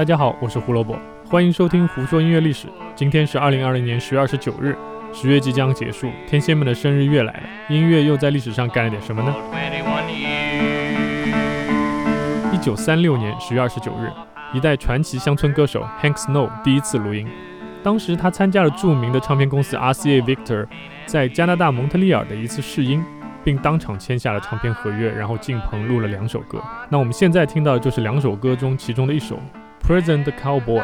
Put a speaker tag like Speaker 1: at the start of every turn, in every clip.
Speaker 1: 大家好，我是胡萝卜，欢迎收听胡说音乐历史。今天是二零二零年十月二十九日，十月即将结束，天蝎们的生日月来了，音乐又在历史上干了点什么呢？一九三六年十月二十九日，一代传奇乡村歌手 Hank Snow 第一次录音。当时他参加了著名的唱片公司 RCA Victor 在加拿大蒙特利尔的一次试音，并当场签下了唱片合约，然后进棚录了两首歌。那我们现在听到的就是两首歌中其中的一首《Present Cowboy》。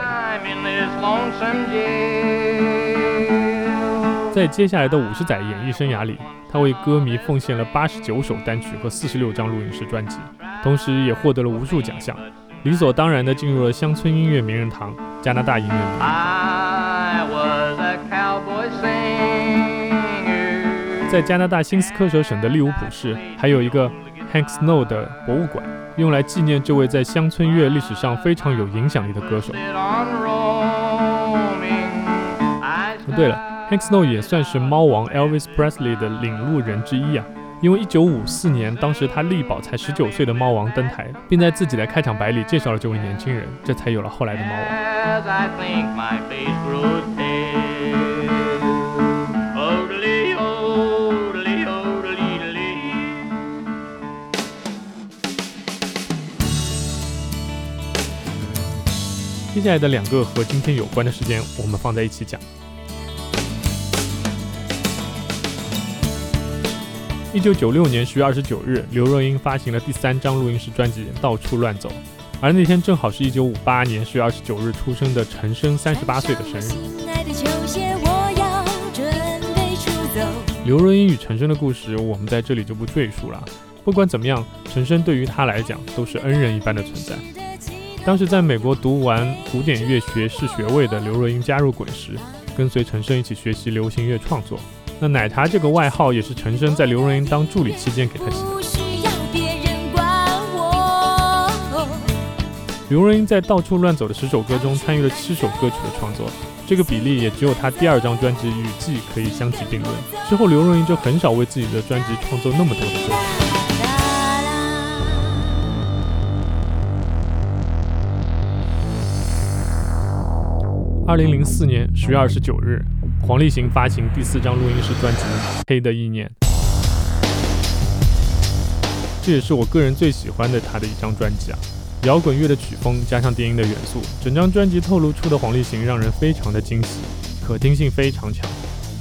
Speaker 1: 在接下来的五十载演艺生涯里，他为歌迷奉献了八十九首单曲和四十六张录音室专辑，同时也获得了无数奖项，理所当然地进入了乡村音乐名人堂——加拿大音乐名人。在加拿大新斯科舍省的利物浦市，还有一个 Hank Snow 的博物馆，用来纪念这位在乡村乐历史上非常有影响力的歌手。对了。Hank Snow 也算是猫王 Elvis Presley 的领路人之一啊，因为1954年，当时他力保才19岁的猫王登台，并在自己的开场白里介绍了这位年轻人，这才有了后来的猫王。接下来的两个和今天有关的时间，我们放在一起讲。一九九六年十月二十九日，刘若英发行了第三张录音室专辑《到处乱走》，而那天正好是一九五八年十月二十九日出生的陈升三十八岁的生日。刘若英与陈升的故事，我们在这里就不赘述了。不管怎么样，陈升对于他来讲都是恩人一般的存在。当时在美国读完古典乐学士学位的刘若英加入滚石，跟随陈升一起学习流行乐创作。那奶茶这个外号也是陈升在刘若英当助理期间给他起的。刘若英在到处乱走的十首歌中参与了七首歌曲的创作，这个比例也只有她第二张专辑《雨季》可以相提并论。之后刘若英就很少为自己的专辑创作那么多的歌。二零零四年十月二十九日。黄立行发行第四张录音室专辑《黑的意念》，这也是我个人最喜欢的他的一张专辑啊！摇滚乐的曲风加上电音的元素，整张专辑透露出的黄立行让人非常的惊喜，可听性非常强。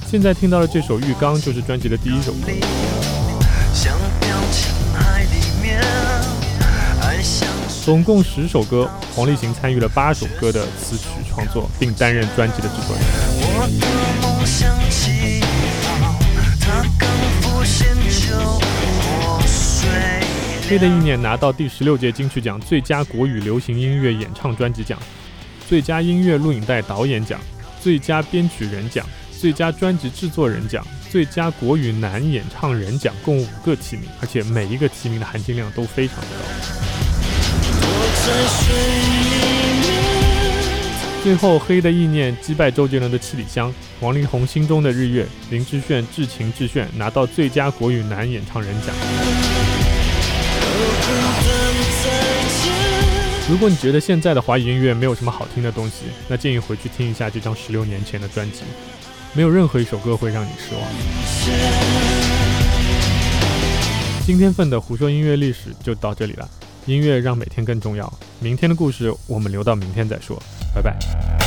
Speaker 1: 现在听到的这首《浴缸》就是专辑的第一首歌。总共十首歌，黄立行参与了八首歌的词曲创作，并担任专辑的制作人。黑的意念拿到第十六届金曲奖最佳国语流行音乐演唱专辑奖、最佳音乐录影带导演奖、最佳编曲人奖、最佳专辑制作人奖、最佳国语男演唱人奖，共五个提名，而且每一个提名的含金量都非常的高。最后，黑的意念击败周杰伦的七里香，王力宏心中的日月，林志炫至情至炫拿到最佳国语男演唱人奖。如果你觉得现在的华语音乐没有什么好听的东西，那建议回去听一下这张十六年前的专辑，没有任何一首歌会让你失望。今天份的胡说音乐历史就到这里了。音乐让每天更重要。明天的故事我们留到明天再说，拜拜。